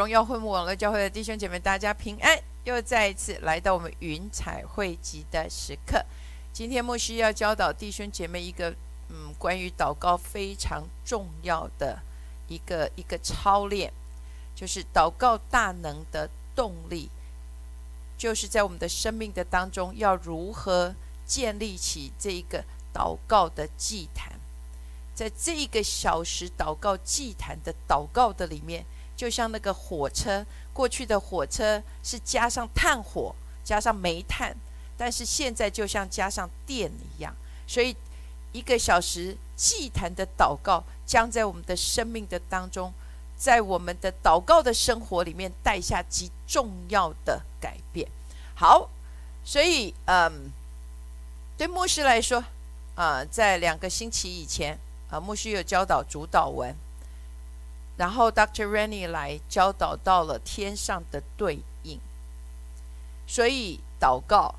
荣耀会幕网络教会的弟兄姐妹，大家平安！又再一次来到我们云彩汇集的时刻。今天牧师要教导弟兄姐妹一个，嗯，关于祷告非常重要的一个一个操练，就是祷告大能的动力，就是在我们的生命的当中，要如何建立起这一个祷告的祭坛。在这一个小时祷告祭坛的祷告的里面，就像那个火车，过去的火车是加上炭火，加上煤炭，但是现在就像加上电一样。所以，一个小时祭坛的祷告，将在我们的生命的当中，在我们的祷告的生活里面带下极重要的改变。好，所以，嗯，对牧师来说，啊，在两个星期以前。啊，牧师有教导主导文，然后 Dr. Rennie 来教导到了天上的对应，所以祷告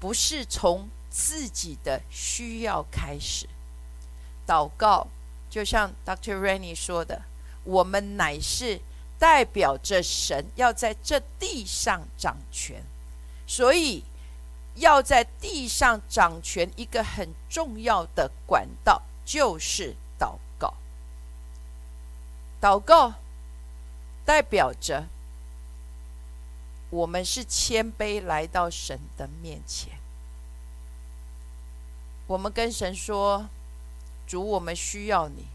不是从自己的需要开始，祷告就像 Dr. Rennie 说的，我们乃是代表着神要在这地上掌权，所以。要在地上掌权，一个很重要的管道就是。祷告代表着我们是谦卑来到神的面前，我们跟神说：“主，我们需要你，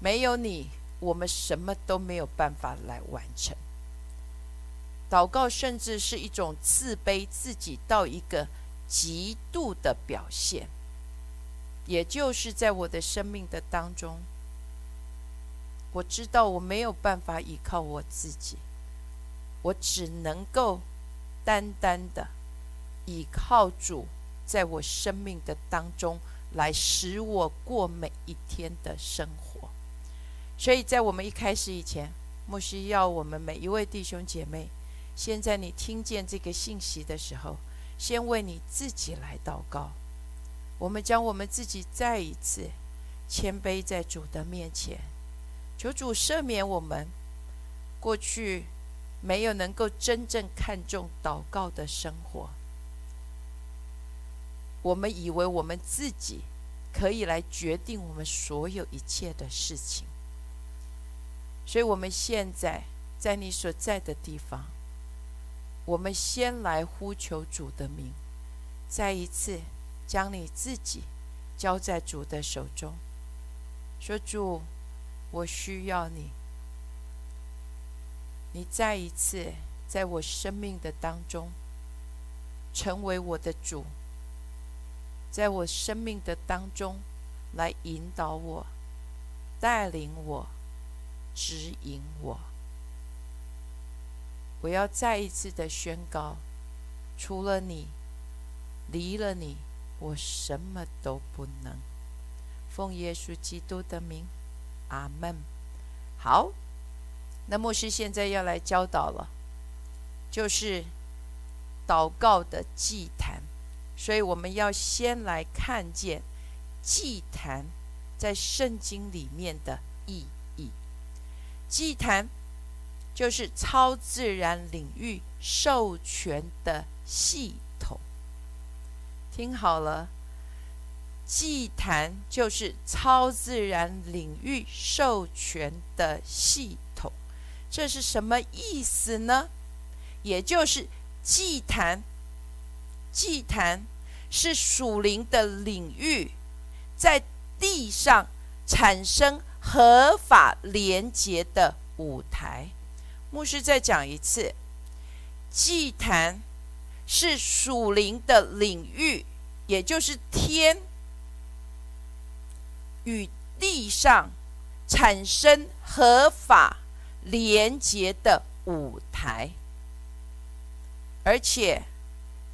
没有你，我们什么都没有办法来完成。”祷告甚至是一种自卑自己到一个极度的表现，也就是在我的生命的当中，我知道我没有办法依靠我自己，我只能够单单的依靠主，在我生命的当中来使我过每一天的生活。所以在我们一开始以前，牧师要我们每一位弟兄姐妹。现在你听见这个信息的时候，先为你自己来祷告。我们将我们自己再一次谦卑在主的面前，求主赦免我们过去没有能够真正看重祷告的生活。我们以为我们自己可以来决定我们所有一切的事情，所以我们现在在你所在的地方。我们先来呼求主的名，再一次将你自己交在主的手中，说：“主，我需要你。你再一次在我生命的当中成为我的主，在我生命的当中来引导我、带领我、指引我。”我要再一次的宣告：除了你，离了你，我什么都不能。奉耶稣基督的名，阿门。好，那牧师现在要来教导了，就是祷告的祭坛。所以我们要先来看见祭坛在圣经里面的意义。祭坛。就是超自然领域授权的系统。听好了，祭坛就是超自然领域授权的系统。这是什么意思呢？也就是祭坛，祭坛是属灵的领域，在地上产生合法连结的舞台。牧师再讲一次，祭坛是属灵的领域，也就是天与地上产生合法连结的舞台，而且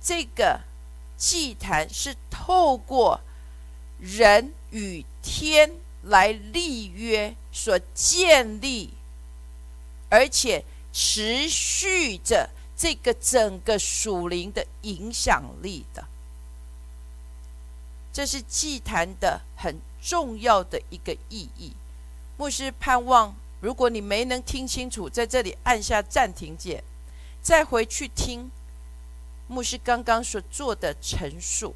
这个祭坛是透过人与天来立约所建立。而且持续着这个整个属灵的影响力的，这是祭坛的很重要的一个意义。牧师盼望如果你没能听清楚，在这里按下暂停键，再回去听牧师刚刚所做的陈述。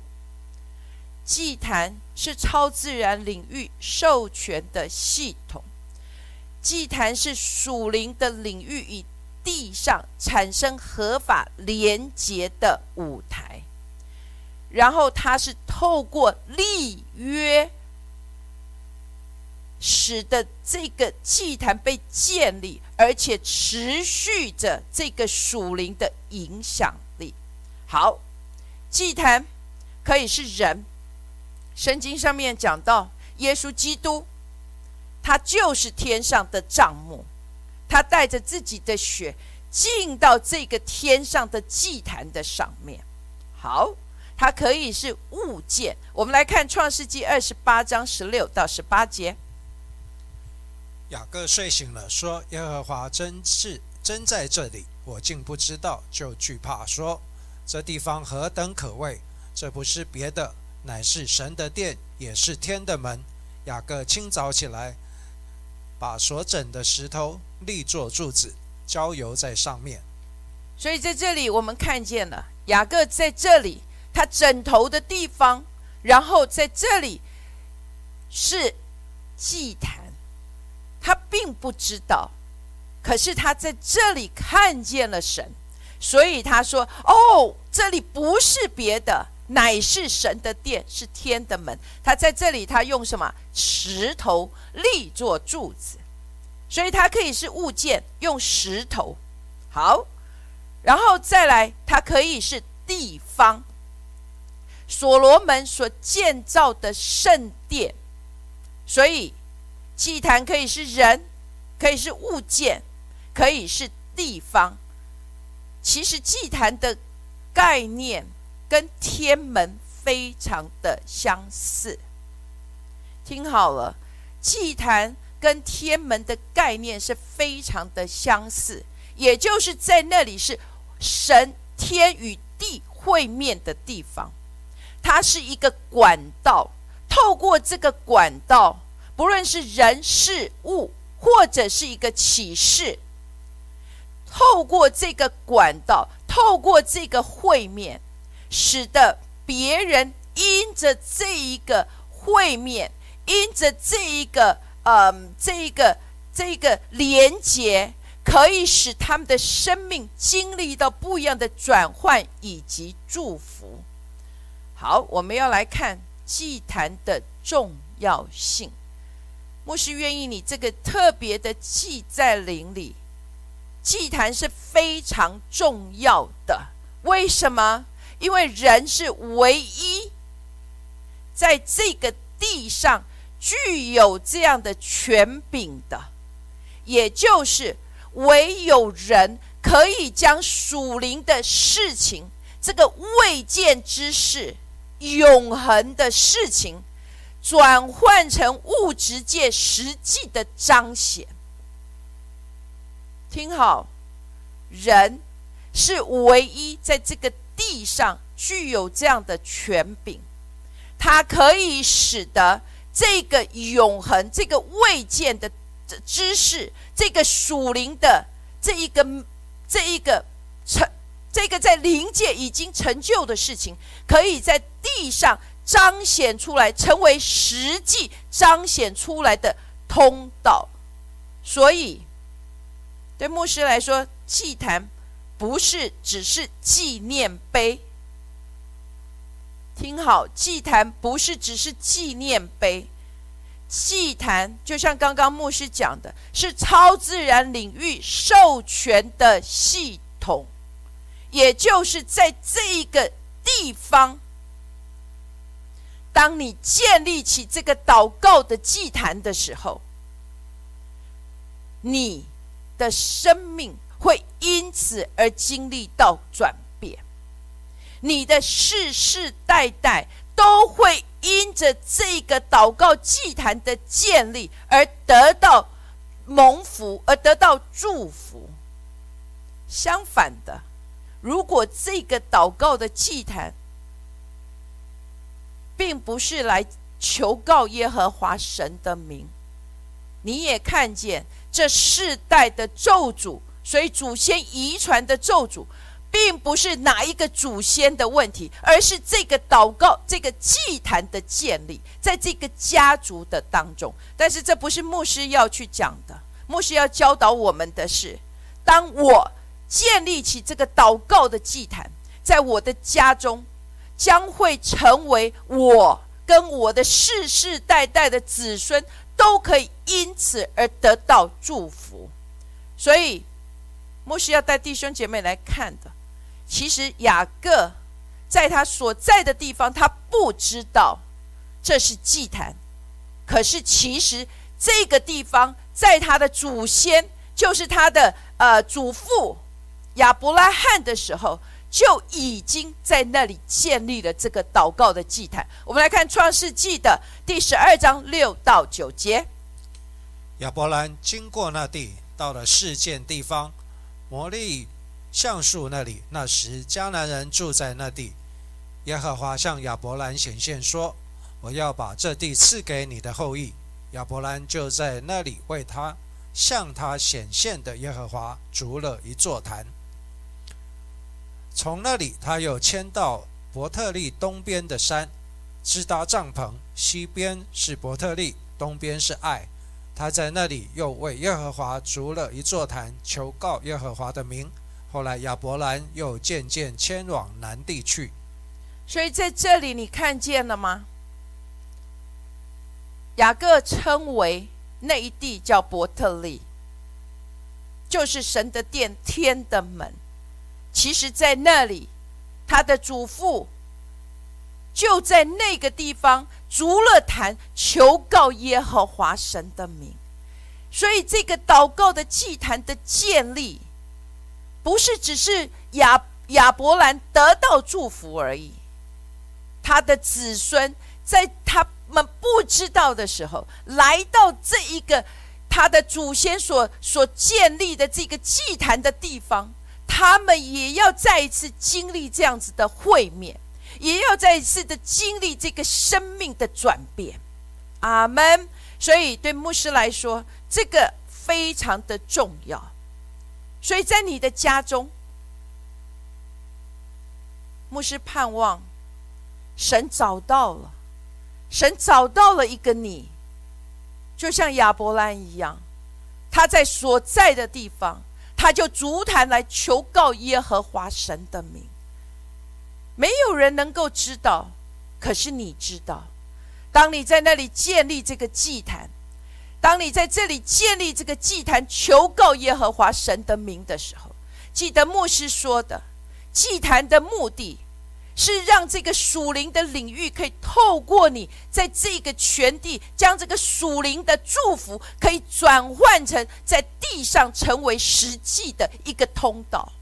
祭坛是超自然领域授权的系统，祭坛是属灵的领域与地上产生合法连结的舞台，然后它是透过立约，使得这个祭坛被建立，而且持续着这个属灵的影响力。好，祭坛可以是人。圣经上面讲到，耶稣基督，他就是天上的帐幕，他带着自己的血进到这个天上的祭坛的上面。好，它可以是物件。我们来看创世纪二十八章十六到十八节。雅各睡醒了，说：“耶和华真是真在这里，我竟不知道，就惧怕，说这地方何等可畏！这不是别的。”乃是神的殿，也是天的门。雅各清早起来，把所整的石头立作柱子，浇油在上面。所以在这里，我们看见了雅各在这里，他枕头的地方，然后在这里是祭坛。他并不知道，可是他在这里看见了神，所以他说：“哦，这里不是别的。”乃是神的殿，是天的门。他在这里，他用什么石头立作柱子，所以它可以是物件，用石头。好，然后再来，它可以是地方。所罗门所建造的圣殿，所以祭坛可以是人，可以是物件，可以是地方。其实祭坛的概念。跟天门非常的相似，听好了，祭坛跟天门的概念是非常的相似，也就是在那里是神天与地会面的地方，它是一个管道，透过这个管道，不论是人事物，或者是一个启示，透过这个管道，透过这个会面。使得别人因着这一个会面，因着这一个，嗯，这一个，这一个连接，可以使他们的生命经历到不一样的转换以及祝福。好，我们要来看祭坛的重要性。牧师愿意你这个特别的祭在灵里，祭坛是非常重要的。为什么？因为人是唯一在这个地上具有这样的权柄的，也就是唯有人可以将属灵的事情、这个未见之事、永恒的事情，转换成物质界实际的彰显。听好，人是唯一在这个。地上具有这样的权柄，它可以使得这个永恒、这个未见的知识、这个属灵的这一个、这一个成、这个在灵界已经成就的事情，可以在地上彰显出来，成为实际彰显出来的通道。所以，对牧师来说，祭坛。不是只是纪念碑，听好，祭坛不是只是纪念碑，祭坛就像刚刚牧师讲的，是超自然领域授权的系统，也就是在这一个地方，当你建立起这个祷告的祭坛的时候，你的生命。会因此而经历到转变，你的世世代代都会因着这个祷告祭坛的建立而得到蒙福，而得到祝福。相反的，如果这个祷告的祭坛并不是来求告耶和华神的名，你也看见这世代的咒诅，所以祖先遗传的咒诅，并不是哪一个祖先的问题，而是这个祷告、这个祭坛的建立，在这个家族的当中。但是这不是牧师要去讲的，牧师要教导我们的是：当我建立起这个祷告的祭坛，在我的家中，将会成为我跟我的世世代代的子孙。都可以因此而得到祝福，所以牧师要带弟兄姐妹来看的，其实雅各在他所在的地方，他不知道这是祭坛，可是其实这个地方在他的祖先，就是他的呃祖父亚伯拉罕的时候。就已经在那里建立了这个祷告的祭坛。我们来看创世纪的第十二章六到九节。亚伯兰经过那地，到了事件地方摩利橡树那里。那时迦南人住在那地。耶和华向亚伯兰显现说：“我要把这地赐给你的后裔。”亚伯兰就在那里为他向他显现的耶和华筑了一座坛。从那里，他又迁到伯特利东边的山，支搭帐篷。西边是伯特利，东边是爱。他在那里又为耶和华筑了一座坛，求告耶和华的名。后来亚伯兰又渐渐迁往南地去。所以在这里，你看见了吗？雅各称为那一地叫伯特利，就是神的殿，天的门。其实，在那里，他的祖父就在那个地方筑了坛，求告耶和华神的名。所以，这个祷告的祭坛的建立，不是只是亚亚伯兰得到祝福而已。他的子孙在他们不知道的时候，来到这一个他的祖先所所建立的这个祭坛的地方。他们也要再一次经历这样子的会面，也要再一次的经历这个生命的转变。阿门。所以对牧师来说，这个非常的重要。所以在你的家中，牧师盼望神找到了，神找到了一个你，就像亚伯兰一样，他在所在的地方。他就足坛来求告耶和华神的名，没有人能够知道，可是你知道。当你在那里建立这个祭坛，当你在这里建立这个祭坛求告耶和华神的名的时候，记得牧师说的，祭坛的目的。是让这个属灵的领域可以透过你，在这个全地，将这个属灵的祝福可以转换成在地上成为实际的一个通道。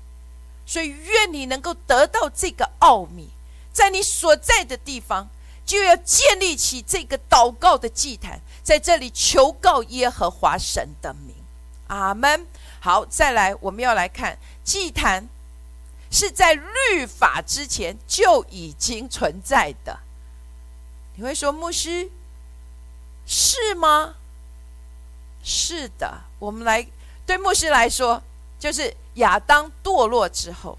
所以，愿你能够得到这个奥秘，在你所在的地方，就要建立起这个祷告的祭坛，在这里求告耶和华神的名。阿门。好，再来，我们要来看祭坛。是在律法之前就已经存在的。你会说牧师是吗？是的，我们来对牧师来说，就是亚当堕落之后，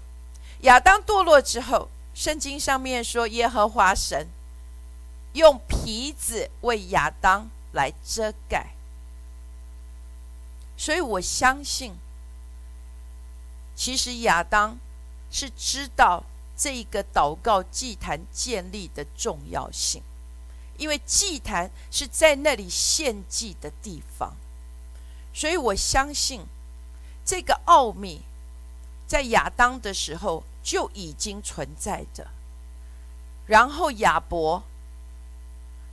亚当堕落之后，圣经上面说耶和华神用皮子为亚当来遮盖，所以我相信，其实亚当。是知道这个祷告祭坛建立的重要性，因为祭坛是在那里献祭的地方，所以我相信这个奥秘在亚当的时候就已经存在着。然后亚伯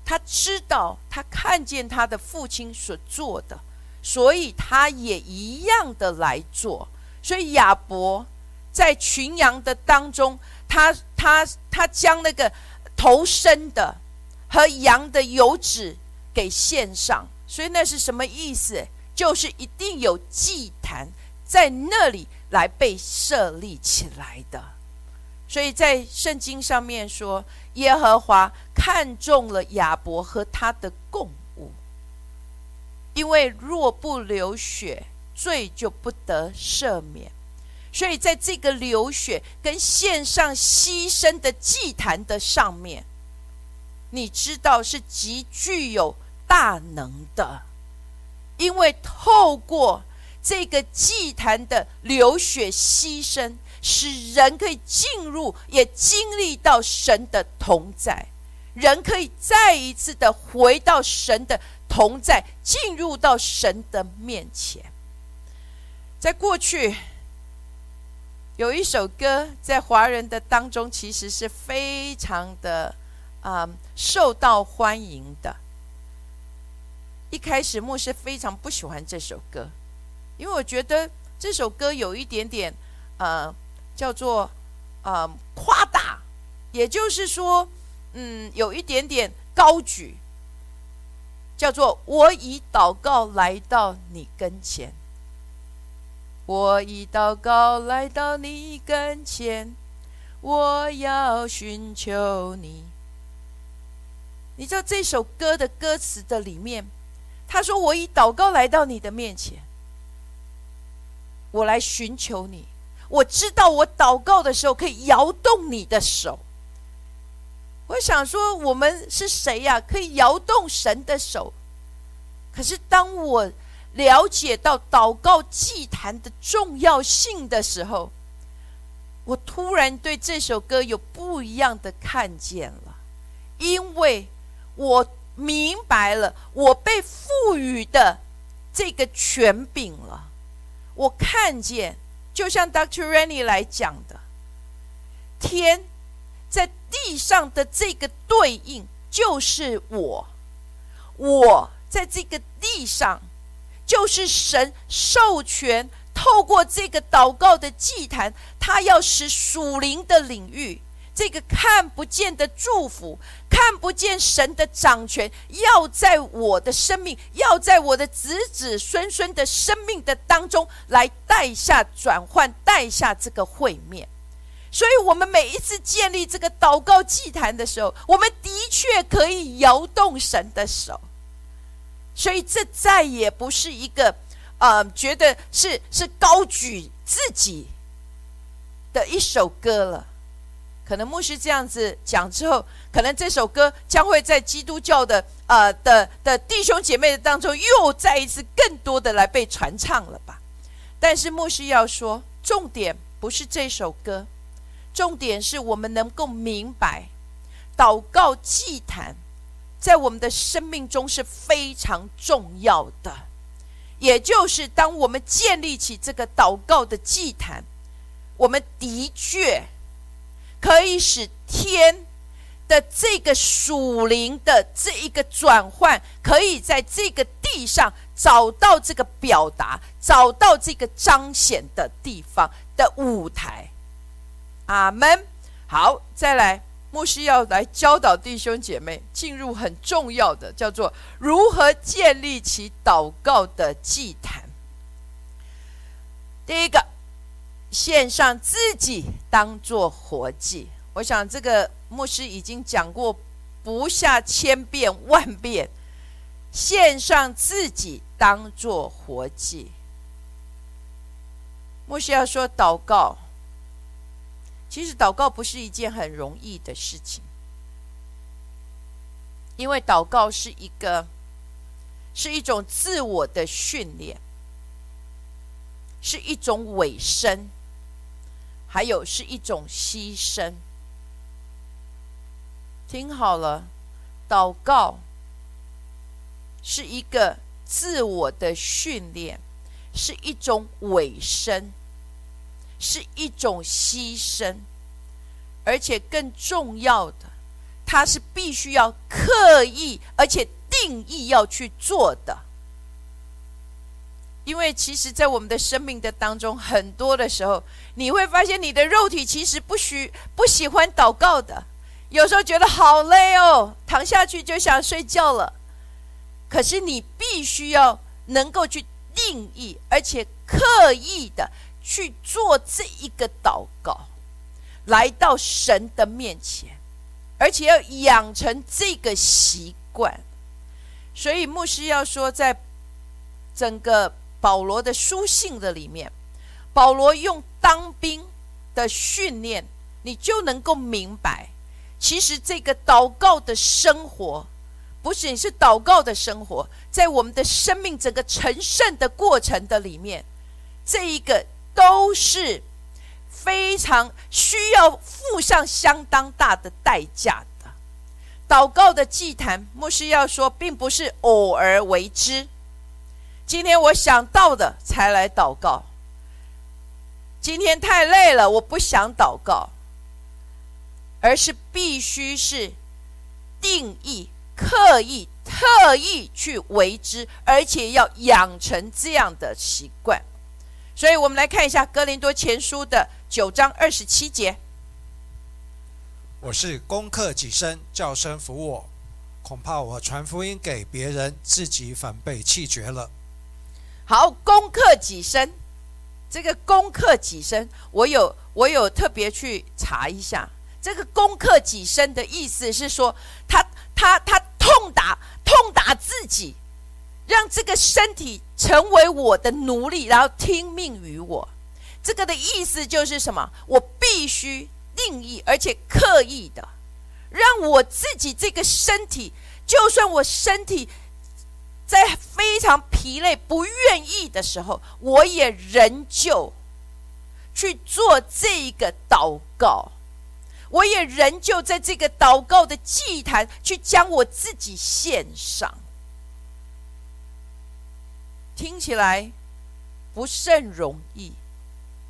他知道，他看见他的父亲所做的，所以他也一样的来做。所以亚伯。在群羊的当中，他他他将那个头生的和羊的油脂给献上，所以那是什么意思？就是一定有祭坛在那里来被设立起来的。所以在圣经上面说，耶和华看中了亚伯和他的供物。因为若不流血，罪就不得赦免。所以，在这个流血跟献上牺牲的祭坛的上面，你知道是极具有大能的，因为透过这个祭坛的流血牺牲，使人可以进入，也经历到神的同在，人可以再一次的回到神的同在，进入到神的面前。在过去。有一首歌在华人的当中，其实是非常的啊受到欢迎的。一开始牧师非常不喜欢这首歌，因为我觉得这首歌有一点点呃叫做呃夸大，也就是说，嗯，有一点点高举，叫做我以祷告来到你跟前。我以祷告来到你跟前，我要寻求你。你知道这首歌的歌词的里面，他说：“我以祷告来到你的面前，我来寻求你。我知道我祷告的时候可以摇动你的手。”我想说，我们是谁呀？可以摇动神的手？可是当我……了解到祷告祭坛的重要性的时候，我突然对这首歌有不一样的看见了，因为我明白了我被赋予的这个权柄了。我看见，就像 Dr. Rennie 来讲的，天在地上的这个对应就是我，我在这个地上。就是神授权，透过这个祷告的祭坛，他要使属灵的领域，这个看不见的祝福，看不见神的掌权，要在我的生命，要在我的子子孙孙的生命的当中来带下转换，带下这个会面。所以，我们每一次建立这个祷告祭坛的时候，我们的确可以摇动神的手。所以，这再也不是一个，呃，觉得是是高举自己的一首歌了。可能牧师这样子讲之后，可能这首歌将会在基督教的呃的的弟兄姐妹当中，又再一次更多的来被传唱了吧。但是牧师要说，重点不是这首歌，重点是我们能够明白祷告祭坛。在我们的生命中是非常重要的，也就是当我们建立起这个祷告的祭坛，我们的确可以使天的这个属灵的这一个转换，可以在这个地上找到这个表达，找到这个彰显的地方的舞台。阿门。好，再来。牧师要来教导弟兄姐妹进入很重要的，叫做如何建立起祷告的祭坛。第一个，献上自己当做活祭。我想这个牧师已经讲过不下千遍万遍，献上自己当做活祭。牧师要说祷告。其实祷告不是一件很容易的事情，因为祷告是一个是一种自我的训练，是一种委身，还有是一种牺牲。听好了，祷告是一个自我的训练，是一种委身。是一种牺牲，而且更重要的，它是必须要刻意而且定义要去做的。因为其实，在我们的生命的当中，很多的时候，你会发现你的肉体其实不需不喜欢祷告的，有时候觉得好累哦，躺下去就想睡觉了。可是你必须要能够去定义，而且刻意的。去做这一个祷告，来到神的面前，而且要养成这个习惯。所以牧师要说，在整个保罗的书信的里面，保罗用当兵的训练，你就能够明白，其实这个祷告的生活，不仅是祷告的生活，在我们的生命整个成圣的过程的里面，这一个都是非常需要付上相当大的代价的。祷告的祭坛，牧师要说，并不是偶尔为之。今天我想到的才来祷告。今天太累了，我不想祷告，而是必须是定义、刻意、特意去为之，而且要养成这样的习惯。所以，我们来看一下《哥林多前书》的九章二十七节。我是攻克己身，叫声服我，恐怕我传福音给别人，自己反被气绝了。好，攻克己身，这个攻克己身，我有我有特别去查一下，这个攻克己身的意思是说，他他他痛打痛打自己，让这个身体成为我的奴隶，然后听命于我。这个的意思就是什么？我必须。定义，而且刻意的，让我自己这个身体，就算我身体在非常疲累、不愿意的时候，我也仍旧去做这个祷告，我也仍旧在这个祷告的祭坛去将我自己献上。听起来不甚容易，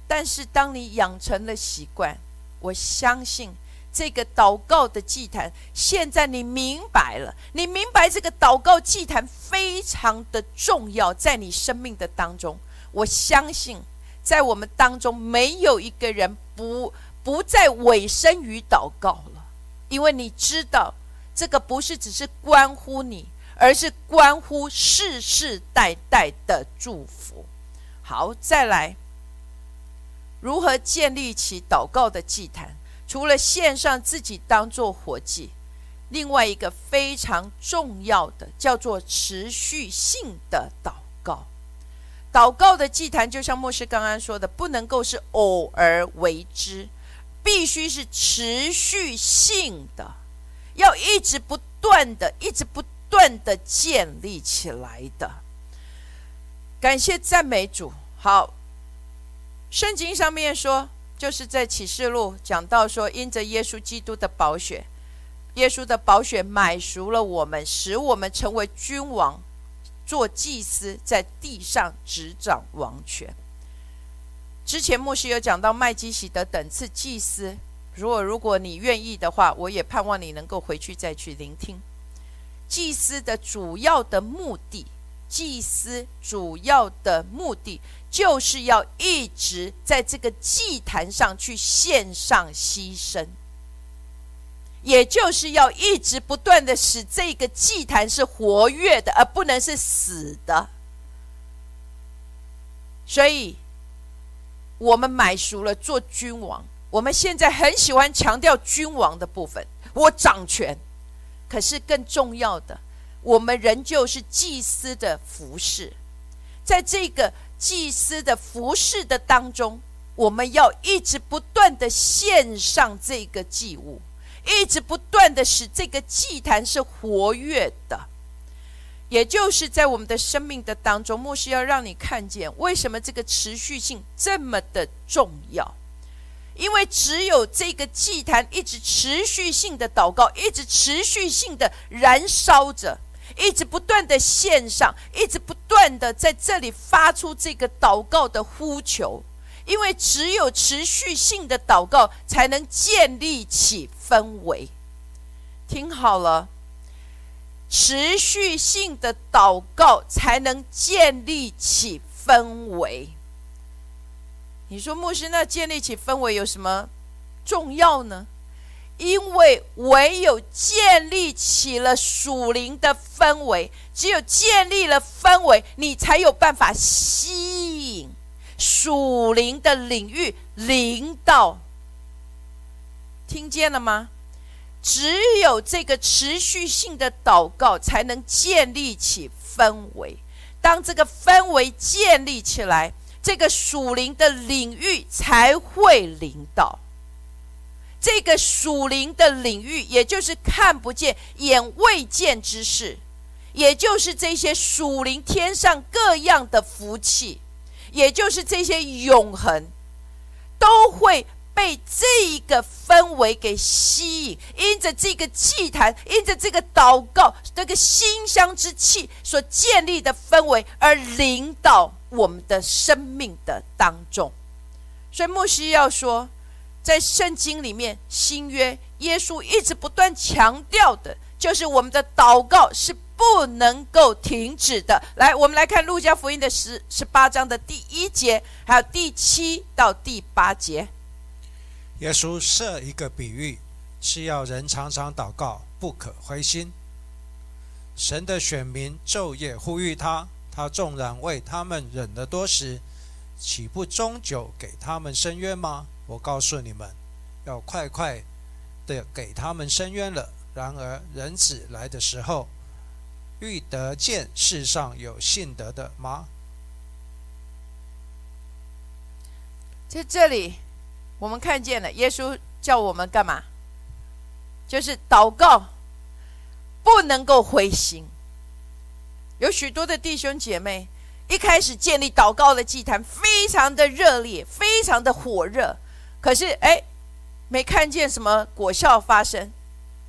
但是当你养成了习惯。我相信这个祷告的祭坛，现在你明白了，你明白这个祷告祭坛非常的重要，在你生命的当中。我相信，在我们当中没有一个人不不再委身于祷告了，因为你知道，这个不是只是关乎你，而是关乎世世代代的祝福。好，再来。如何建立起祷告的祭坛？除了献上自己当做活祭，另外一个非常重要的叫做持续性的祷告。祷告的祭坛就像牧师刚刚说的，不能够是偶尔为之，必须是持续性的，要一直不断的、一直不断的建立起来的。感谢赞美主，好。圣经上面说，就是在启示录讲到说，因着耶稣基督的宝血，耶稣的宝血买赎了我们，使我们成为君王，做祭司，在地上执掌王权。之前牧师有讲到麦基喜德等次祭司，如果如果你愿意的话，我也盼望你能够回去再去聆听祭司的主要的目的。祭司主要的目的就是要一直在这个祭坛上去献上牺牲，也就是要一直不断的使这个祭坛是活跃的，而不能是死的。所以，我们买熟了做君王，我们现在很喜欢强调君王的部分，我掌权。可是更重要的。我们仍旧是祭司的服饰，在这个祭司的服饰的当中，我们要一直不断的献上这个祭物，一直不断的使这个祭坛是活跃的。也就是在我们的生命的当中，牧师要让你看见，为什么这个持续性这么的重要。因为只有这个祭坛一直持续性的祷告，一直持续性的燃烧着。一直不断的献上，一直不断的在这里发出这个祷告的呼求，因为只有持续性的祷告，才能建立起氛围。听好了，持续性的祷告才能建立起氛围。你说牧师，那建立起氛围有什么重要呢？因为唯有建立起了属灵的氛围，只有建立了氛围，你才有办法吸引属灵的领域领导。听见了吗？只有这个持续性的祷告，才能建立起氛围。当这个氛围建立起来，这个属灵的领域才会领导。这个属灵的领域，也就是看不见、眼未见之事，也就是这些属灵天上各样的福气，也就是这些永恒，都会被这一个氛围给吸引。因着这个祭坛，因着这个祷告，这个馨香之气所建立的氛围，而领导我们的生命的当中。所以牧师要说。在圣经里面，新约耶稣一直不断强调的，就是我们的祷告是不能够停止的。来，我们来看路加福音的十十八章的第一节，还有第七到第八节。耶稣设一个比喻，是要人常常祷告，不可灰心。神的选民昼夜呼吁他，他纵然为他们忍了多时，岂不终究给他们伸冤吗？我告诉你们，要快快的给他们伸冤了。然而人子来的时候，欲得见世上有信德的吗？在这里，我们看见了耶稣叫我们干嘛？就是祷告，不能够灰心。有许多的弟兄姐妹一开始建立祷告的祭坛，非常的热烈，非常的火热。可是，哎，没看见什么果效发生，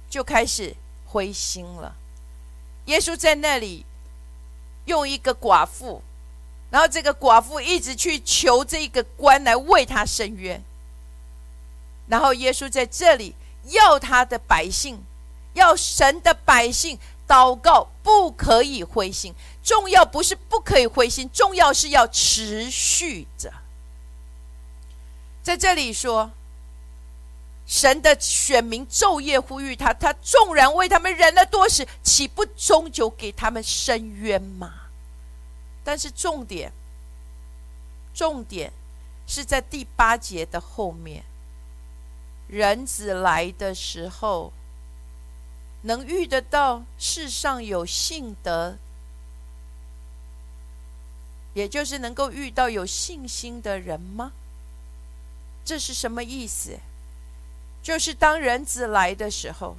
就开始灰心了。耶稣在那里用一个寡妇，然后这个寡妇一直去求这个官来为他伸冤。然后耶稣在这里要他的百姓，要神的百姓祷告，不可以灰心。重要不是不可以灰心，重要是要持续着。在这里说，神的选民昼夜呼吁他，他纵然为他们忍了多时，岂不终究给他们伸冤吗？但是重点，重点是在第八节的后面，人子来的时候，能遇得到世上有信德，也就是能够遇到有信心的人吗？这是什么意思？就是当人子来的时候，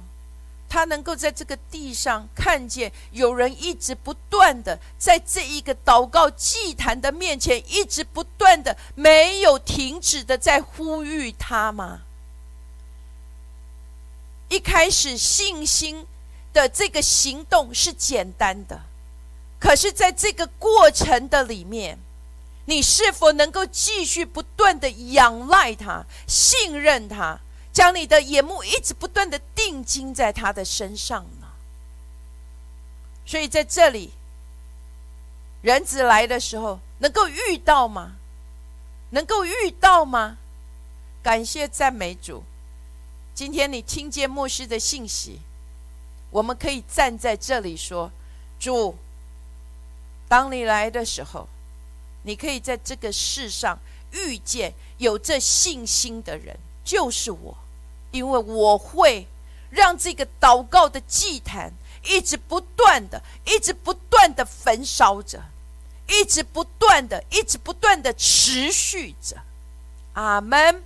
他能够在这个地上看见有人一直不断的在这一个祷告祭坛的面前，一直不断的没有停止的在呼吁他吗？一开始信心的这个行动是简单的，可是在这个过程的里面。你是否能够继续不断的仰赖他、信任他，将你的眼目一直不断的定睛在他的身上呢？所以在这里，人子来的时候，能够遇到吗？能够遇到吗？感谢赞美主！今天你听见牧师的信息，我们可以站在这里说：主，当你来的时候。你可以在这个世上遇见有这信心的人，就是我，因为我会让这个祷告的祭坛一直不断的、一直不断的焚烧着，一直不断的、一直不断的持续着。阿门。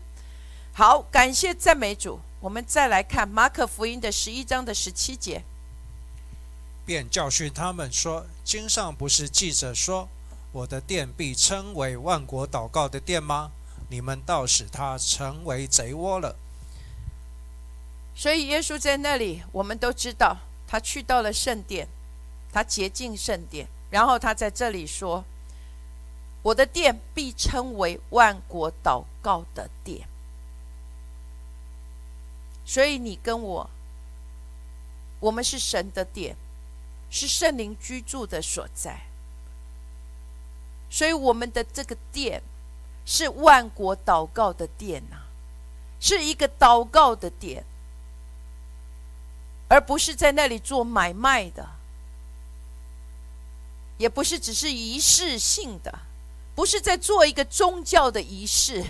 好，感谢赞美主。我们再来看马可福音的十一章的十七节，便教训他们说：“经上不是记着说。”我的殿必称为万国祷告的殿吗？你们倒使它成为贼窝了。所以耶稣在那里，我们都知道，他去到了圣殿，他洁净圣殿，然后他在这里说：“我的殿必称为万国祷告的殿。”所以你跟我，我们是神的殿，是圣灵居住的所在。所以，我们的这个殿是万国祷告的殿呐，是一个祷告的殿，而不是在那里做买卖的，也不是只是仪式性的，不是在做一个宗教的仪式，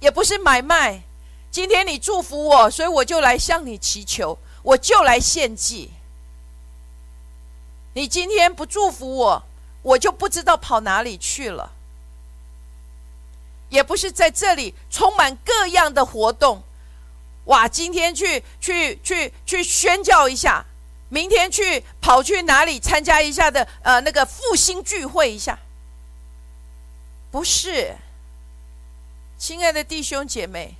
也不是买卖。今天你祝福我，所以我就来向你祈求，我就来献祭。你今天不祝福我。我就不知道跑哪里去了。也不是在这里充满各样的活动，哇！今天去去去去宣教一下，明天去跑去哪里参加一下的呃那个复兴聚会一下，不是，亲爱的弟兄姐妹，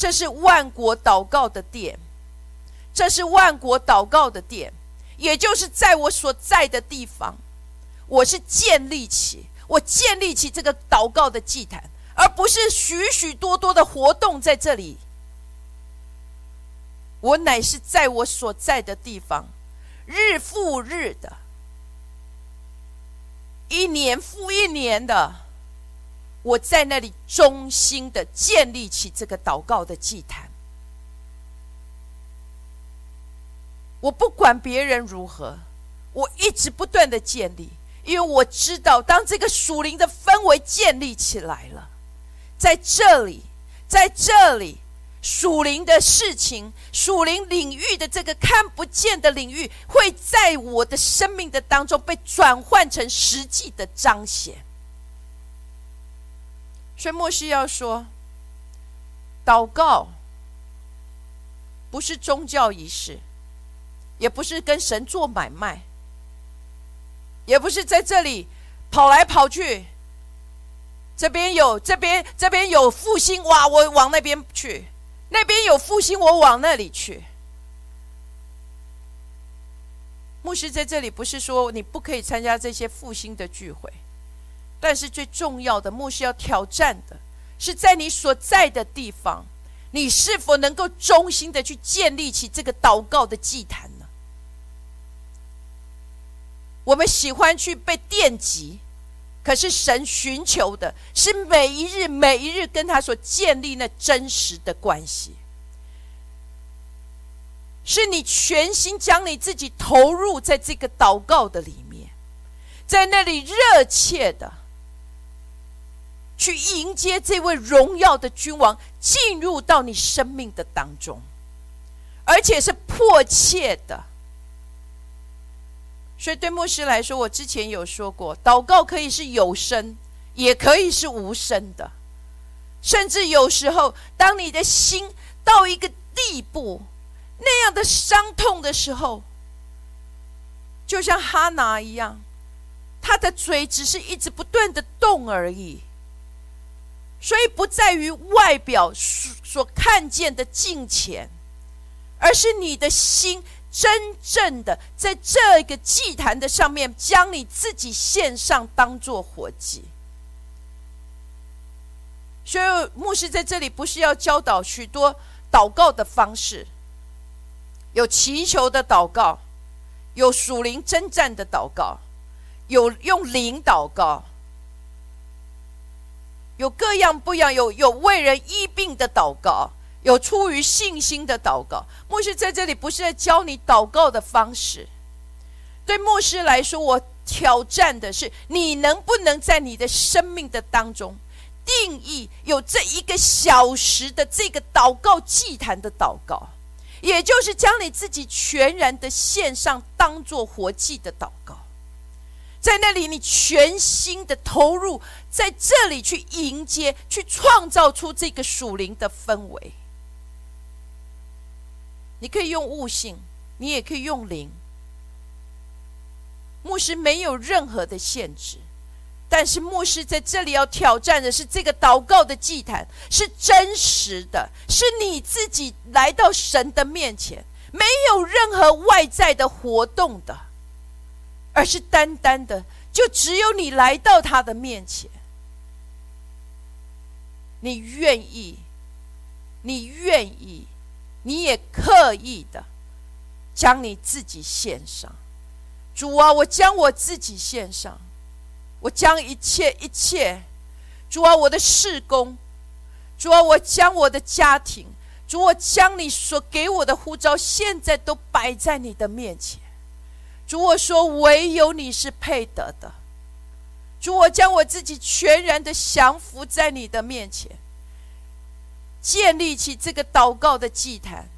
这是万国祷告的殿，这是万国祷告的殿，也就是在我所在的地方，我是建立起。我建立起这个祷告的祭坛，而不是许许多多的活动在这里。我乃是在我所在的地方，日复日的，一年复一年的，我在那里衷心的建立起这个祷告的祭坛。我不管别人如何，我一直不断的建立。因为我知道，当这个属灵的氛围建立起来了，在这里，在这里，属灵的事情、属灵领域的这个看不见的领域，会在我的生命的当中被转换成实际的彰显。所以，牧师要说，祷告不是宗教仪式，也不是跟神做买卖。也不是在这里跑来跑去，这边有这边这边有复兴哇，我往那边去；那边有复兴，我往那里去。牧师在这里不是说你不可以参加这些复兴的聚会，但是最重要的，牧师要挑战的是在你所在的地方，你是否能够忠心的去建立起这个祷告的祭坛呢。我们喜欢去被电击，可是神寻求的是每一日、每一日跟他所建立那真实的关系，是你全心将你自己投入在这个祷告的里面，在那里热切的去迎接这位荣耀的君王进入到你生命的当中，而且是迫切的。所以，对牧师来说，我之前有说过，祷告可以是有声，也可以是无声的。甚至有时候，当你的心到一个地步，那样的伤痛的时候，就像哈拿一样，他的嘴只是一直不断的动而已。所以，不在于外表所看见的金钱，而是你的心。真正的在这个祭坛的上面，将你自己献上，当做活祭。所以牧师在这里不是要教导许多祷告的方式，有祈求的祷告，有属灵征战的祷告，有用灵祷告，有各样不一样，有有为人医病的祷告。有出于信心的祷告，牧师在这里不是在教你祷告的方式。对牧师来说，我挑战的是你能不能在你的生命的当中定义有这一个小时的这个祷告祭坛的祷告，也就是将你自己全然的献上，当做活祭的祷告。在那里，你全心的投入，在这里去迎接，去创造出这个属灵的氛围。你可以用悟性，你也可以用灵。牧师没有任何的限制，但是牧师在这里要挑战的是这个祷告的祭坛是真实的，是你自己来到神的面前，没有任何外在的活动的，而是单单的，就只有你来到他的面前，你愿意，你愿意。你也刻意的将你自己献上，主啊，我将我自己献上，我将一切一切，主啊，我的事工，主啊，我将我的家庭，主，我将你所给我的呼召，现在都摆在你的面前，主，我说唯有你是配得的，主，我将我自己全然的降服在你的面前。建立起这个祷告的祭坛，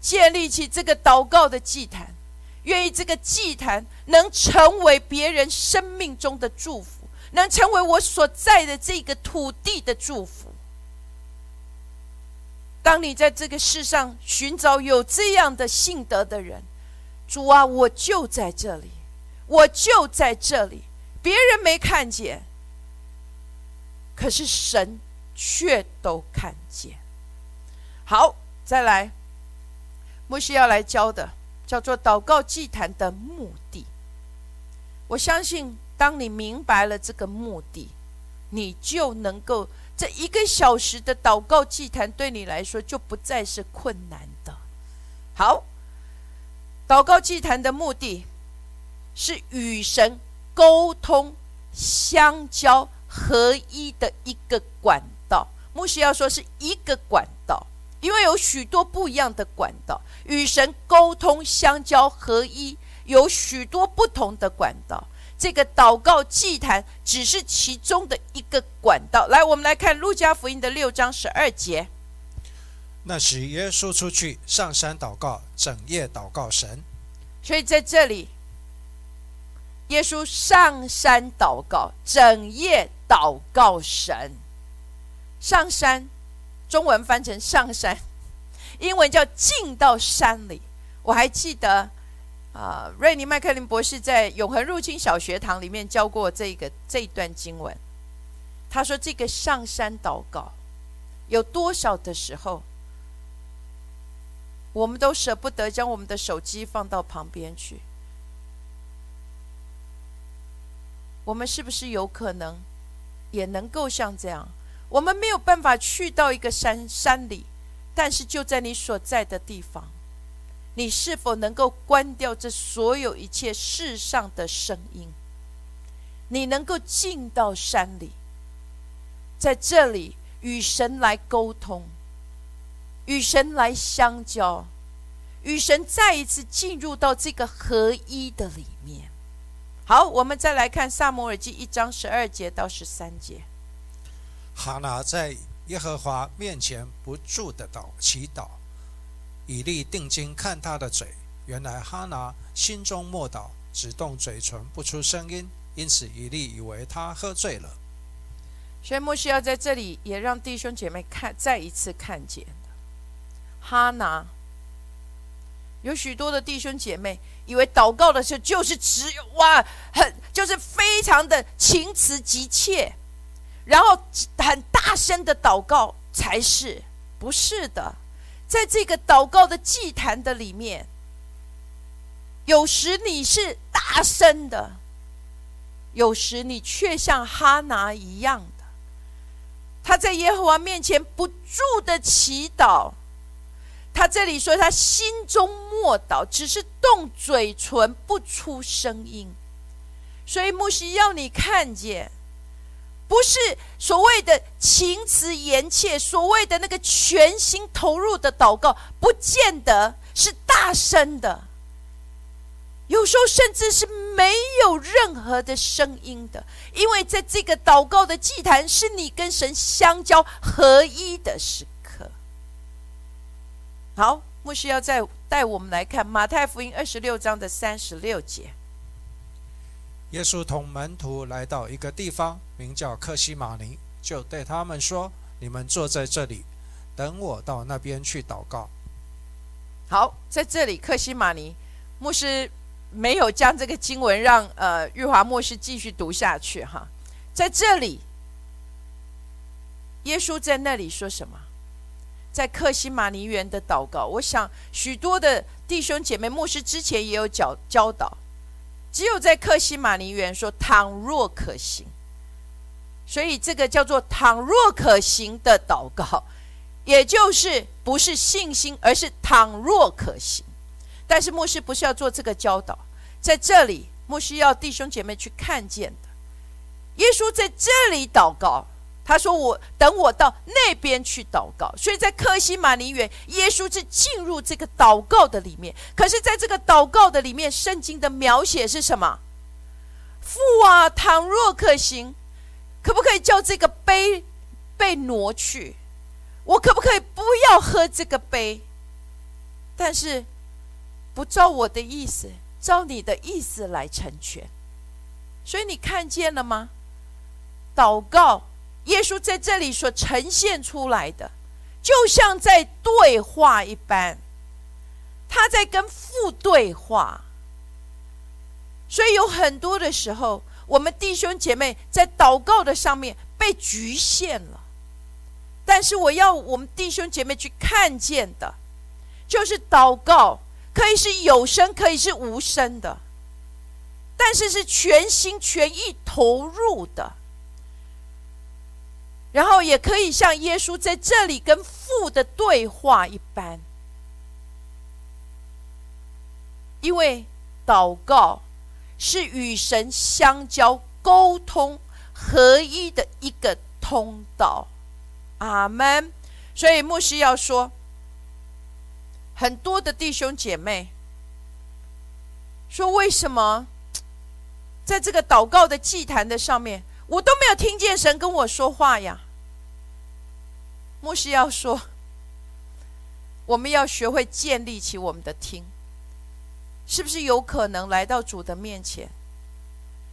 建立起这个祷告的祭坛，愿意这个祭坛能成为别人生命中的祝福，能成为我所在的这个土地的祝福。当你在这个世上寻找有这样的信德的人，主啊，我就在这里，我就在这里，别人没看见，可是神却都看见。好，再来，牧师要来教的叫做祷告祭坛的目的。我相信，当你明白了这个目的，你就能够这一个小时的祷告祭坛对你来说就不再是困难的。好，祷告祭坛的目的是与神沟通、相交、合一的一个管道。牧师要说是一个管道。因为有许多不一样的管道与神沟通、相交、合一，有许多不同的管道。这个祷告祭坛只是其中的一个管道。来，我们来看路加福音的六章十二节。那时，耶稣出去上山祷告，整夜祷告神。所以在这里，耶稣上山祷告，整夜祷告神。上山。中文翻成上山，英文叫进到山里。我还记得，啊，瑞尼麦克林博士在《永恒入侵小学堂》里面教过这个这一段经文。他说：“这个上山祷告，有多少的时候，我们都舍不得将我们的手机放到旁边去？我们是不是有可能也能够像这样？”我们没有办法去到一个山山里，但是就在你所在的地方，你是否能够关掉这所有一切世上的声音？你能够进到山里，在这里与神来沟通，与神来相交，与神再一次进入到这个合一的里面。好，我们再来看萨摩尔记一章十二节到十三节。哈拿在耶和华面前不住的祷祈祷，以利定睛看他的嘴，原来哈拿心中默祷，只动嘴唇不出声音，因此以利以为他喝醉了。所以牧师要在这里也让弟兄姐妹看再一次看见哈拿，有许多的弟兄姐妹以为祷告的时候就是只哇，很就是非常的情辞急切。然后很大声的祷告才是，不是的，在这个祷告的祭坛的里面，有时你是大声的，有时你却像哈拿一样的，他在耶和华面前不住的祈祷。他这里说他心中默祷，只是动嘴唇不出声音，所以牧师要你看见。不是所谓的情辞言切，所谓的那个全心投入的祷告，不见得是大声的。有时候甚至是没有任何的声音的，因为在这个祷告的祭坛，是你跟神相交合一的时。好，牧师要再带我们来看马太福音二十六章的三十六节。耶稣同门徒来到一个地方，名叫克西马尼，就对他们说：“你们坐在这里，等我到那边去祷告。”好，在这里克西马尼，牧师没有将这个经文让呃玉华牧师继续读下去哈。在这里，耶稣在那里说什么？在克西马尼园的祷告。我想许多的弟兄姐妹，牧师之前也有教教导。只有在克西马尼园说“倘若可行”，所以这个叫做“倘若可行”的祷告，也就是不是信心，而是“倘若可行”。但是牧师不是要做这个教导，在这里牧师要弟兄姐妹去看见的，耶稣在这里祷告。他说：“我等我到那边去祷告。”所以在克西马尼园，耶稣是进入这个祷告的里面。可是，在这个祷告的里面，圣经的描写是什么？父啊，倘若可行，可不可以叫这个杯被挪去？我可不可以不要喝这个杯？但是不照我的意思，照你的意思来成全。所以你看见了吗？祷告，耶稣在这里所呈现出来的，就像在对话一般，他在跟父对话。所以有很多的时候，我们弟兄姐妹在祷告的上面被局限了。但是我要我们弟兄姐妹去看见的，就是祷告可以是有声，可以是无声的，但是是全心全意投入的。然后也可以像耶稣在这里跟父的对话一般，因为祷告是与神相交、沟通、合一的一个通道。阿门。所以牧师要说，很多的弟兄姐妹说，为什么在这个祷告的祭坛的上面，我都没有听见神跟我说话呀？牧师要说，我们要学会建立起我们的听，是不是有可能来到主的面前，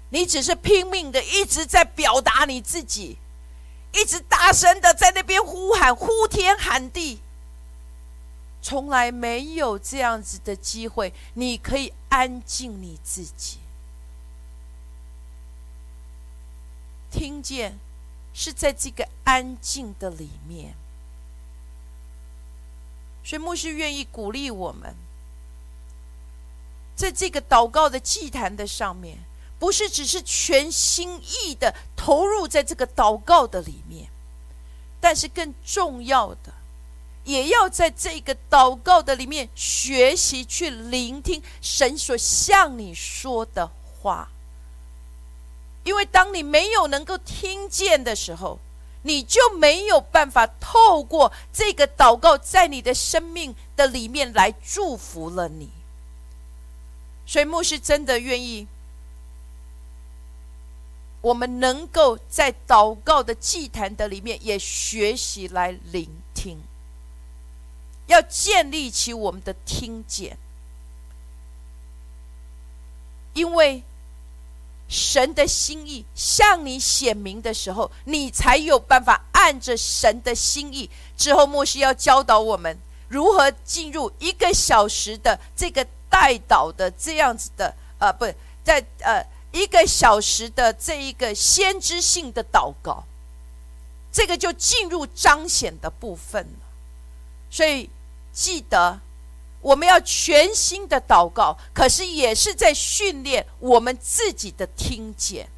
你只是拼命的一直在表达你自己？一直大声的在那边呼喊，呼天喊地，从来没有这样子的机会。你可以安静你自己，听见是在这个安静的里面。所以牧师愿意鼓励我们，在这个祷告的祭坛的上面。不是只是全心意的投入在这个祷告的里面，但是更重要的，也要在这个祷告的里面学习去聆听神所向你说的话。因为当你没有能够听见的时候，你就没有办法透过这个祷告，在你的生命的里面来祝福了你。所以牧师真的愿意。我们能够在祷告的祭坛的里面，也学习来聆听，要建立起我们的听见，因为神的心意向你显明的时候，你才有办法按着神的心意。之后，牧师要教导我们如何进入一个小时的这个代祷的这样子的，呃，不在呃。一个小时的这一个先知性的祷告，这个就进入彰显的部分了。所以记得，我们要全心的祷告，可是也是在训练我们自己的听见。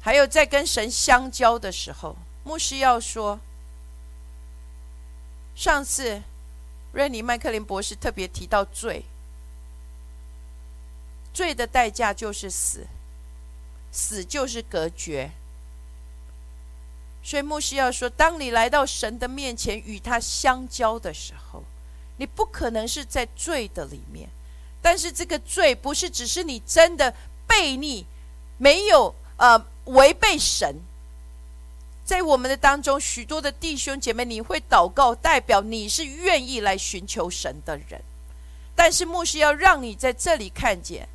还有在跟神相交的时候，牧师要说，上次瑞尼麦克林博士特别提到罪。罪的代价就是死，死就是隔绝。所以牧师要说：，当你来到神的面前与他相交的时候，你不可能是在罪的里面。但是这个罪不是只是你真的背逆，没有呃违背神。在我们的当中，许多的弟兄姐妹，你会祷告，代表你是愿意来寻求神的人。但是牧师要让你在这里看见。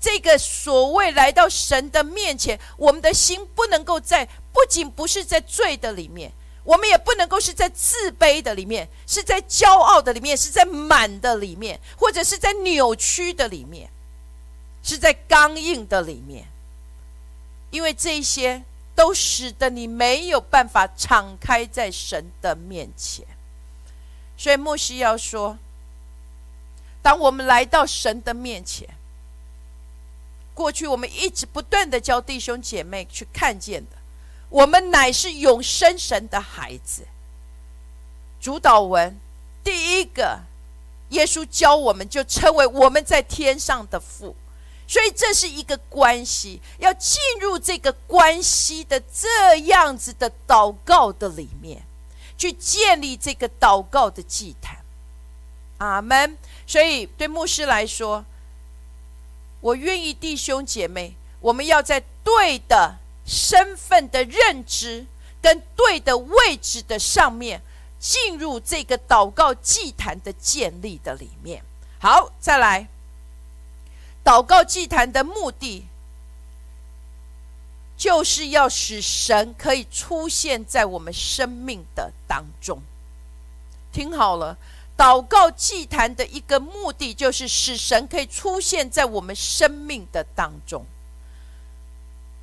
这个所谓来到神的面前，我们的心不能够在，不仅不是在罪的里面，我们也不能够是在自卑的里面，是在骄傲的里面，是在满的里面，或者是在扭曲的里面，是在刚硬的里面，因为这些都使得你没有办法敞开在神的面前。所以莫西要说，当我们来到神的面前。过去我们一直不断的教弟兄姐妹去看见的，我们乃是永生神的孩子。主导文第一个，耶稣教我们就称为我们在天上的父，所以这是一个关系，要进入这个关系的这样子的祷告的里面，去建立这个祷告的祭坛。阿门。所以对牧师来说。我愿意弟兄姐妹，我们要在对的身份的认知跟对的位置的上面，进入这个祷告祭坛的建立的里面。好，再来，祷告祭坛的目的，就是要使神可以出现在我们生命的当中。听好了，祷告祭坛的一个目的，就是使神可以出现在我们生命的当中。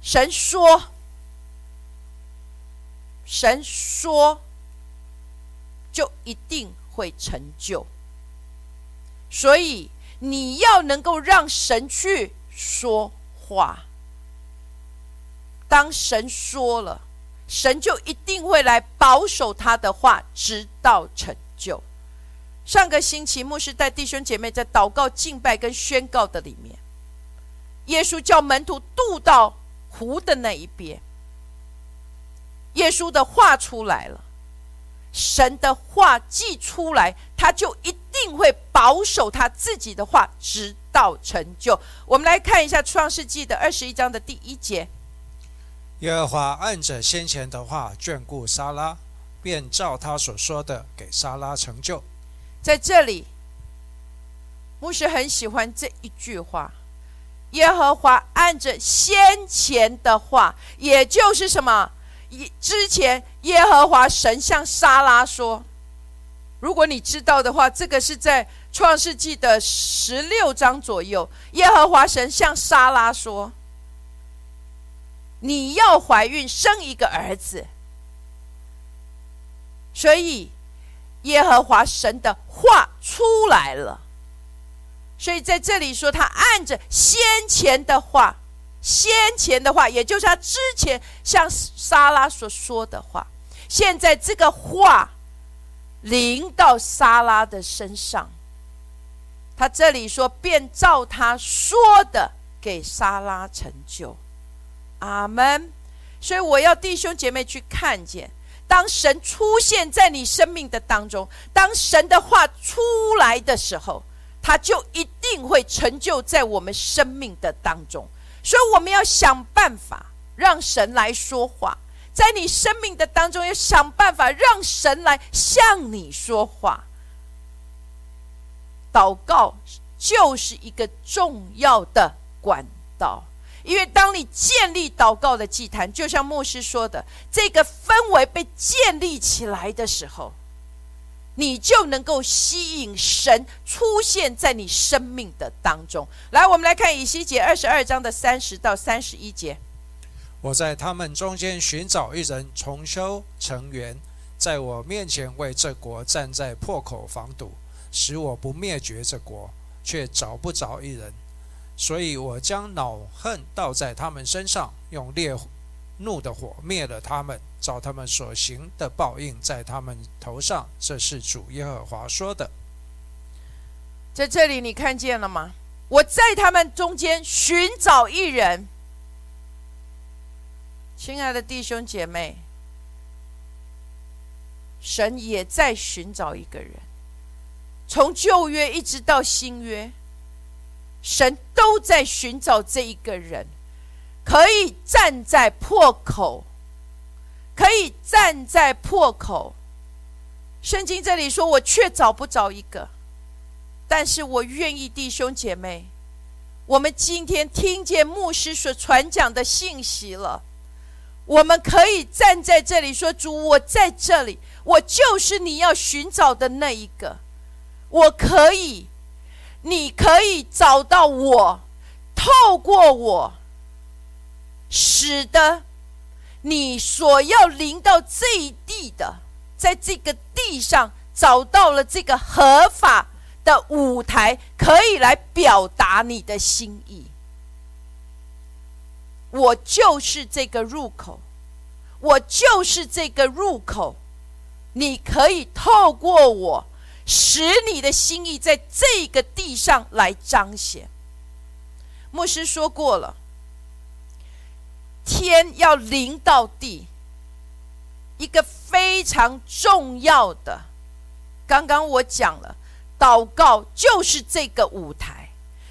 神说，神说，就一定会成就。所以你要能够让神去说话。当神说了，神就一定会来保守他的话，直到成就。上个星期，牧师带弟兄姐妹在祷告、敬拜跟宣告的里面，耶稣叫门徒渡到湖的那一边，耶稣的话出来了。神的话既出来，他就一定会保守他自己的话，直到成就。我们来看一下创世纪的二十一章的第一节。耶和华按着先前的话眷顾撒拉，便照他所说的给撒拉成就。在这里，牧师很喜欢这一句话：耶和华按着先前的话，也就是什么？之前耶和华神向沙拉说：“如果你知道的话，这个是在创世纪的十六章左右。耶和华神向沙拉说：‘你要怀孕生一个儿子。’所以耶和华神的话出来了。所以在这里说，他按着先前的话。”先前的话，也就是他之前向莎拉所说的话，现在这个话临到莎拉的身上。他这里说，便照他说的给莎拉成就。阿门。所以我要弟兄姐妹去看见，当神出现在你生命的当中，当神的话出来的时候，他就一定会成就在我们生命的当中。所以我们要想办法让神来说话，在你生命的当中，要想办法让神来向你说话。祷告就是一个重要的管道，因为当你建立祷告的祭坛，就像牧师说的，这个氛围被建立起来的时候。你就能够吸引神出现在你生命的当中。来，我们来看以西结二十二章的三十到三十一节。我在他们中间寻找一人重修成员，在我面前为这国站在破口防堵，使我不灭绝这国，却找不着一人。所以我将恼恨倒在他们身上，用烈怒的火灭了他们。照他们所行的报应在他们头上，这是主耶和华说的。在这里，你看见了吗？我在他们中间寻找一人，亲爱的弟兄姐妹，神也在寻找一个人。从旧约一直到新约，神都在寻找这一个人，可以站在破口。可以站在破口。圣经这里说：“我却找不着一个。”但是我愿意，弟兄姐妹，我们今天听见牧师所传讲的信息了，我们可以站在这里说：“主，我在这里，我就是你要寻找的那一个。我可以，你可以找到我，透过我，使得。”你所要临到这一地的，在这个地上找到了这个合法的舞台，可以来表达你的心意。我就是这个入口，我就是这个入口。你可以透过我，使你的心意在这个地上来彰显。牧师说过了。天要临到地，一个非常重要的。刚刚我讲了，祷告就是这个舞台，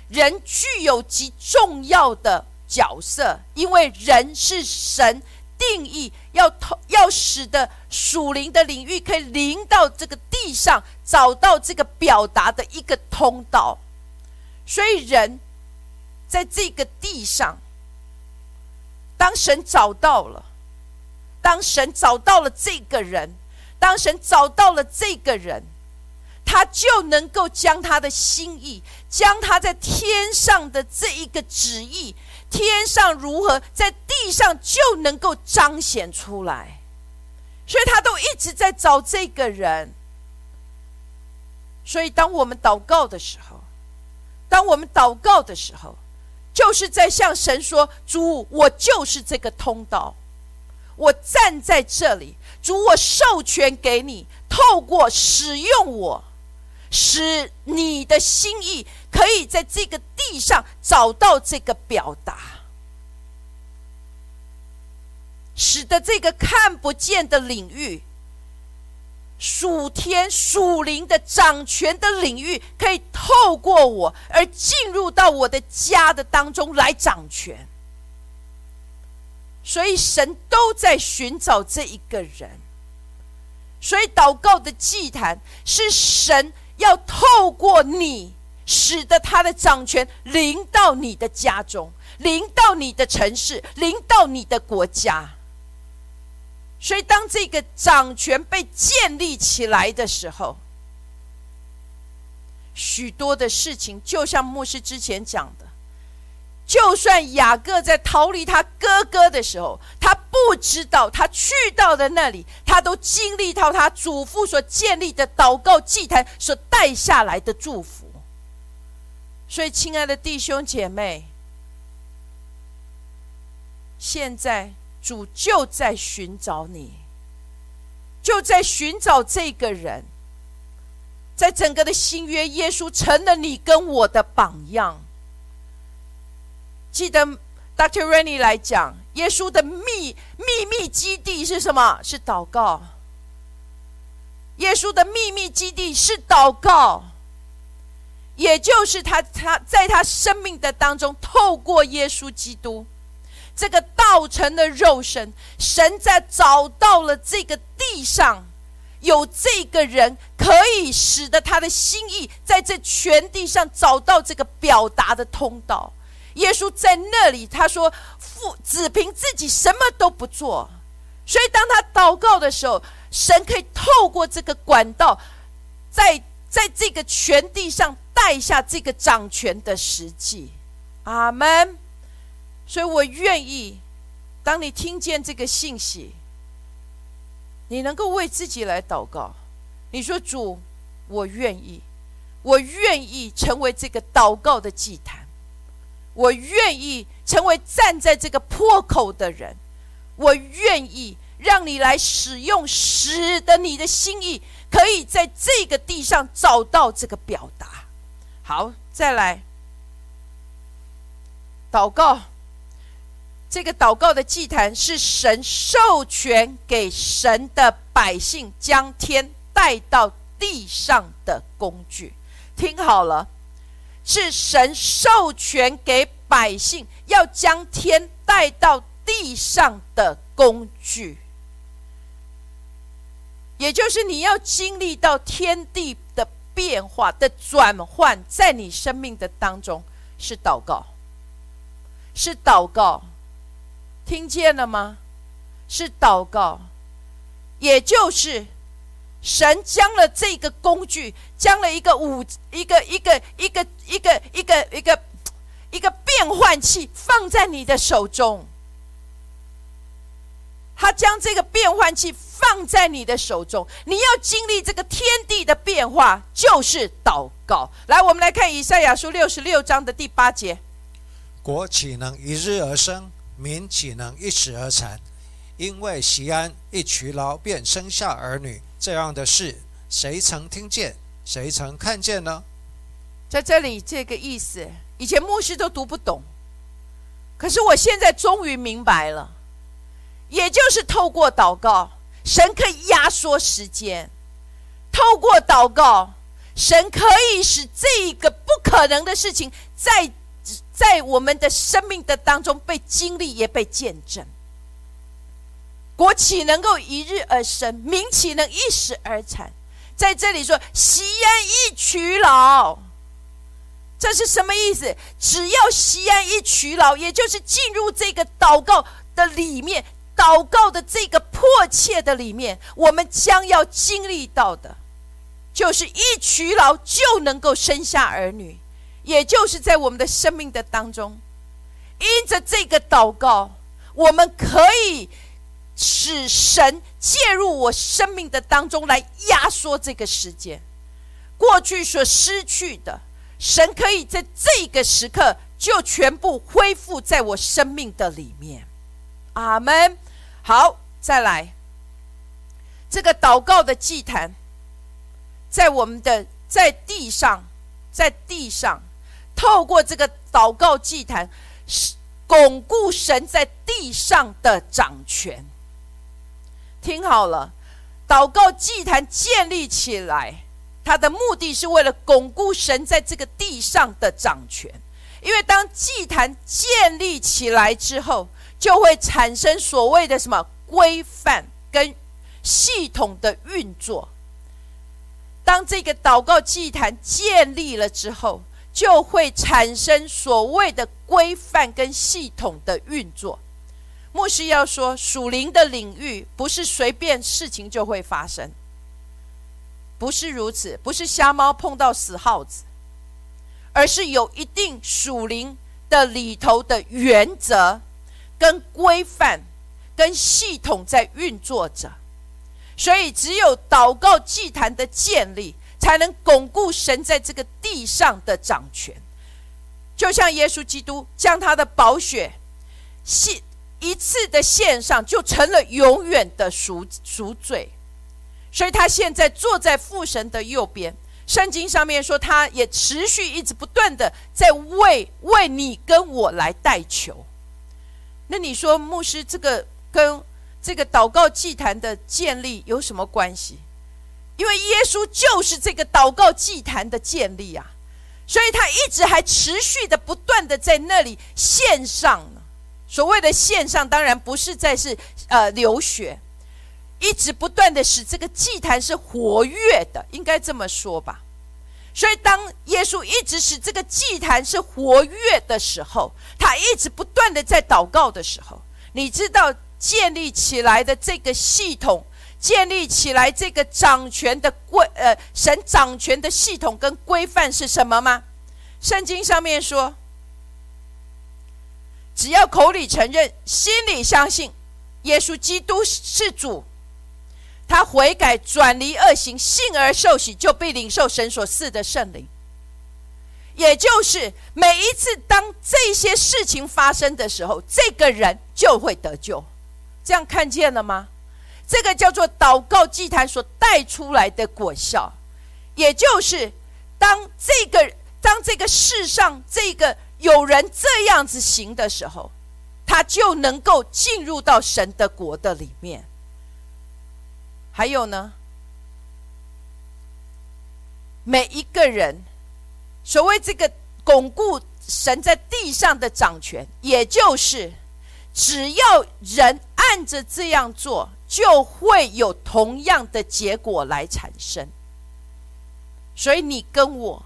人具有极重要的角色，因为人是神定义要通，要使得属灵的领域可以临到这个地上，找到这个表达的一个通道，所以人在这个地上，当神找到了，当神找到了这个人，当神找到了这个人，他就能够将他的心意，将他在天上的这一个旨意，天上如何，在地上就能够彰显出来。所以他都一直在找这个人。所以，当我们祷告的时候，当我们祷告的时候，就是在向神说：“主，我就是这个通道，我站在这里，主，我授权给你，透过使用我，使你的心意可以在这个地上找到这个表达，使得这个看不见的领域。”属天属灵的掌权的领域，可以透过我而进入到我的家的当中来掌权。所以神都在寻找这一个人。所以祷告的祭坛是神要透过你，使得他的掌权临到你的家中，临到你的城市，临到你的国家。所以，当这个掌权被建立起来的时候，许多的事情，就像牧师之前讲的，就算雅各在逃离他哥哥的时候，他不知道他去到的那里，他都经历到他祖父所建立的祷告祭坛所带下来的祝福。所以，亲爱的弟兄姐妹，现在。主就在寻找你，就在寻找这个人。在整个的新约，耶稣成了你跟我的榜样。记得 Dr. Rennie 来讲，耶稣的秘秘密基地是什么？是祷告。耶稣的秘密基地是祷告，也就是他他在他生命的当中，透过耶稣基督。这个道成的肉身，神在找到了这个地上有这个人，可以使得他的心意在这全地上找到这个表达的通道。耶稣在那里，他说：“父只凭自己什么都不做，所以当他祷告的时候，神可以透过这个管道，在在这个全地上带下这个掌权的实际。”阿门。所以我愿意，当你听见这个信息，你能够为自己来祷告。你说：“主，我愿意，我愿意成为这个祷告的祭坛，我愿意成为站在这个破口的人，我愿意让你来使用，使得你的心意可以在这个地上找到这个表达。”好，再来祷告。这个祷告的祭坛是神授权给神的百姓将天带到地上的工具。听好了，是神授权给百姓要将天带到地上的工具，也就是你要经历到天地的变化的转换，在你生命的当中是祷告，是祷告。听见了吗？是祷告，也就是神将了这个工具，将了一个五一个一个一个一个一个一个一个变换器放在你的手中。他将这个变换器放在你的手中，你要经历这个天地的变化，就是祷告。来，我们来看以赛亚书六十六章的第八节：国岂能一日而生？民岂能一时而残？因为席安一劬劳便生下儿女，这样的事谁曾听见？谁曾看见呢？在这里，这个意思，以前牧师都读不懂，可是我现在终于明白了。也就是透过祷告，神可以压缩时间；透过祷告，神可以使这个不可能的事情在。在我们的生命的当中被经历，也被见证。国企能够一日而生？民企能一时而产？在这里说，西安一取老，这是什么意思？只要西安一取老，也就是进入这个祷告的里面，祷告的这个迫切的里面，我们将要经历到的，就是一取老就能够生下儿女，也就是在我们的生命的当中，因着这个祷告，我们可以使神介入我生命的当中，来压缩这个时间，过去所失去的。神可以在这个时刻就全部恢复在我生命的里面，阿门。好，再来，这个祷告的祭坛，在我们的在地上，在地上，透过这个祷告祭坛，巩固神在地上的掌权。听好了，祷告祭坛建立起来。它的目的是为了巩固神在这个地上的掌权，因为当祭坛建立起来之后，就会产生所谓的什么规范跟系统的运作。当这个祷告祭坛建立了之后，就会产生所谓的规范跟系统的运作。牧师要说，属灵的领域不是随便事情就会发生。不是如此，不是瞎猫碰到死耗子，而是有一定属灵的里头的原则、跟规范、跟系统在运作着。所以，只有祷告祭坛的建立，才能巩固神在这个地上的掌权。就像耶稣基督将他的宝血献一次的献上，就成了永远的赎赎罪。所以他现在坐在父神的右边，圣经上面说，他也持续一直不断的在为为你跟我来代求。那你说，牧师这个跟这个祷告祭坛的建立有什么关系？因为耶稣就是这个祷告祭坛的建立啊，所以他一直还持续的不断的在那里献上。所谓的献上，当然不是在是呃流血。一直不断的使这个祭坛是活跃的，应该这么说吧。所以，当耶稣一直使这个祭坛是活跃的时候，他一直不断的在祷告的时候，你知道建立起来的这个系统，建立起来这个掌权的规呃神掌权的系统跟规范是什么吗？圣经上面说，只要口里承认，心里相信，耶稣基督是主。他悔改转离恶行，信而受洗，就被领受神所赐的圣灵。也就是每一次当这些事情发生的时候，这个人就会得救。这样看见了吗？这个叫做祷告祭坛所带出来的果效，也就是当这个当这个世上这个有人这样子行的时候，他就能够进入到神的国的里面。还有呢，每一个人，所谓这个巩固神在地上的掌权，也就是只要人按着这样做，就会有同样的结果来产生。所以你跟我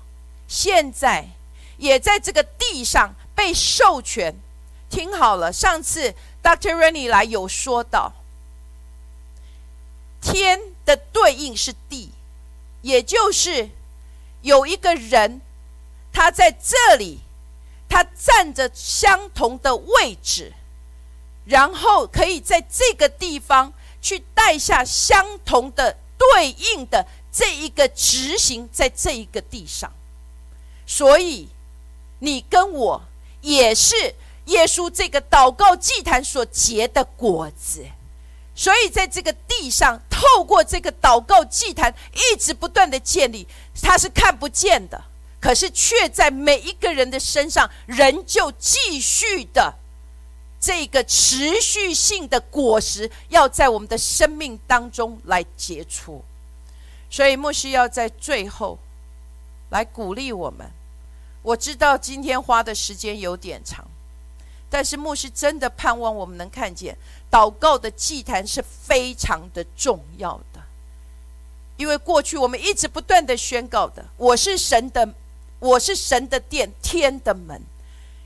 现在也在这个地上被授权。听好了，上次 Dr. Rennie 来有说到。天的对应是地，也就是有一个人，他在这里，他站着相同的位置，然后可以在这个地方去带下相同的对应的这一个执行在这一个地上，所以你跟我也是耶稣这个祷告祭坛所结的果子。所以，在这个地上，透过这个祷告祭坛，一直不断的建立，它是看不见的，可是却在每一个人的身上，仍旧继续的这个持续性的果实，要在我们的生命当中来结出。所以，牧师要在最后来鼓励我们。我知道今天花的时间有点长。但是牧师真的盼望我们能看见，祷告的祭坛是非常的重要的，因为过去我们一直不断的宣告的，我是神的我是神的殿，天的门，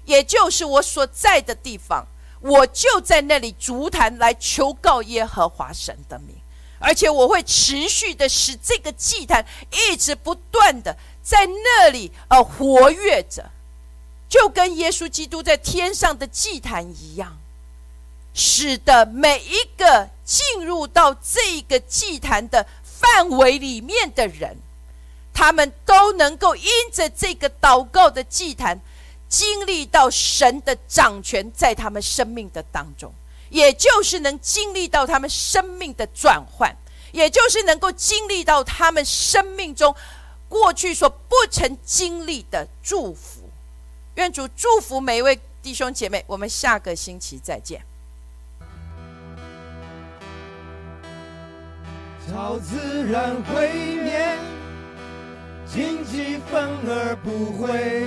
也就是我所在的地方，我就在那里足坛来求告耶和华神的名，而且我会持续的使这个祭坛一直不断的在那里呃活跃着，就跟耶稣基督在天上的祭坛一样，使得每一个进入到这个祭坛的范围里面的人。他们都能够因着这个祷告的祭坛，经历到神的掌权在他们生命的当中，也就是能经历到他们生命的转换，也就是能够经历到他们生命中过去所不曾经历的祝福。愿主祝福每一位弟兄姐妹，我们下个星期再见。超自然毁灭。荆棘反而不会，